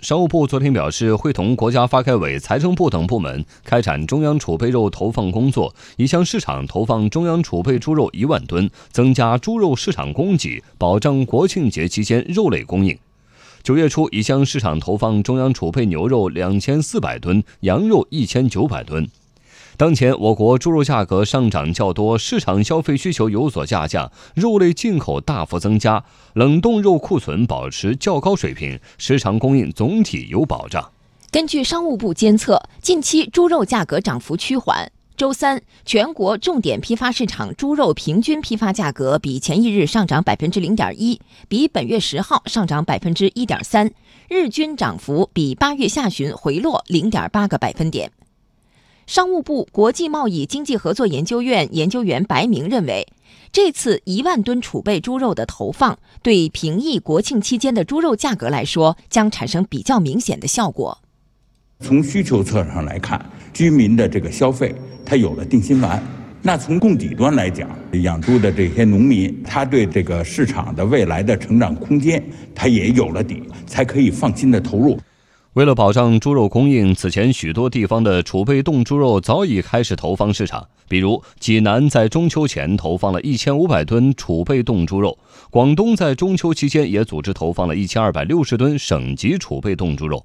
商务部昨天表示，会同国家发改委、财政部等部门开展中央储备肉投放工作，已向市场投放中央储备猪肉一万吨，增加猪肉市场供给，保障国庆节期间肉类供应。九月初已向市场投放中央储备牛肉两千四百吨、羊肉一千九百吨。当前，我国猪肉价格上涨较多，市场消费需求有所下降，肉类进口大幅增加，冷冻肉库存保持较高水平，市场供应总体有保障。根据商务部监测，近期猪肉价格涨幅趋缓。周三，全国重点批发市场猪肉平均批发价格比前一日上涨百分之零点一，比本月十号上涨百分之一点三，日均涨幅比八月下旬回落零点八个百分点。商务部国际贸易经济合作研究院研究员白明认为，这次一万吨储备猪肉的投放，对平抑国庆期间的猪肉价格来说，将产生比较明显的效果。从需求侧上来看，居民的这个消费，它有了定心丸。那从供给端来讲，养猪的这些农民，他对这个市场的未来的成长空间，他也有了底，才可以放心的投入。为了保障猪肉供应，此前许多地方的储备冻猪肉早已开始投放市场。比如，济南在中秋前投放了一千五百吨储备冻猪肉；广东在中秋期间也组织投放了一千二百六十吨省级储备冻猪肉。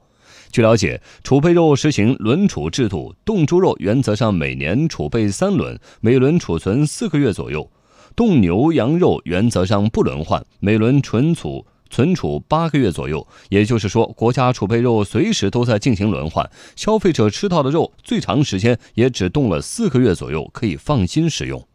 据了解，储备肉实行轮储制度，冻猪肉原则上每年储备三轮，每轮储存四个月左右；冻牛羊肉原则上不轮换，每轮存储。存储八个月左右，也就是说，国家储备肉随时都在进行轮换，消费者吃到的肉最长时间也只冻了四个月左右，可以放心使用。